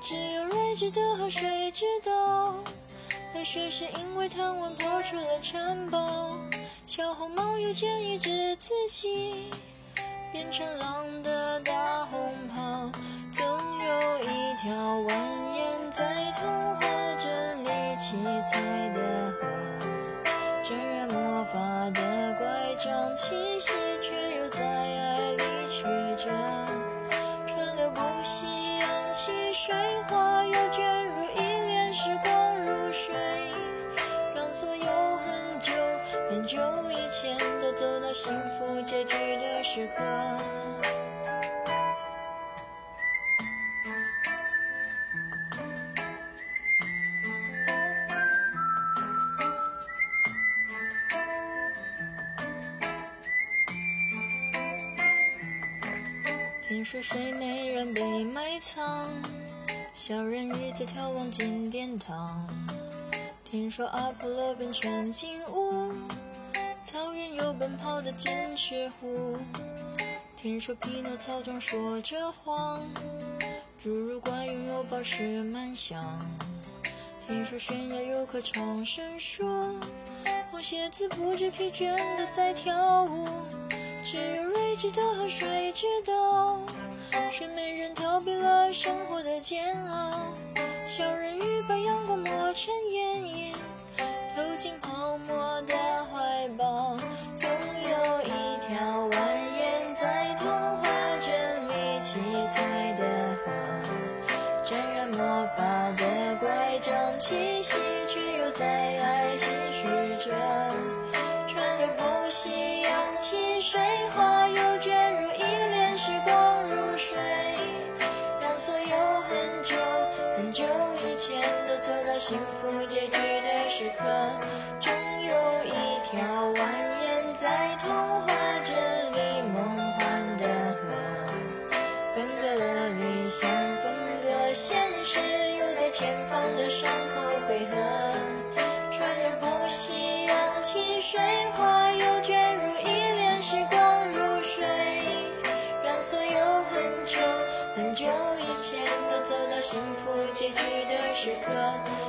只有睿智的河水知道，白雪是因为贪玩跑出了城堡。小红帽遇见一只自己变成狼的大红袍。总有一条蜿蜒在童话镇里七彩的河，沾染魔法的乖张气息，却又在爱里曲折，溪水花又卷入一帘时光如水，让所有很久很久以前都走到幸福结局的时刻。听说睡美人被埋藏，小人鱼在眺望金殿堂。听说阿波罗变成金乌，草原有奔跑的剑齿虎。听说匹诺曹总说着谎，侏儒怪拥有宝石满箱。听说悬崖有棵长生树，红蝎子不知疲倦地在跳舞。只有睿智的河水知道，睡美人逃避了生活的煎熬，小人鱼把阳光抹成眼影，投进泡沫的怀抱。总有一条蜿蜒在童话镇里七彩的河，沾染魔法的乖张气息，却又在爱情曲折，息，扬起水花，又卷入一帘时光如水，让所有很久很久以前都走到幸福结局的时刻。终有一条蜿蜒在童话镇里梦幻的河，分隔了理想，分隔现实，又在前方的伤口汇合。川流不息，扬起水花，时刻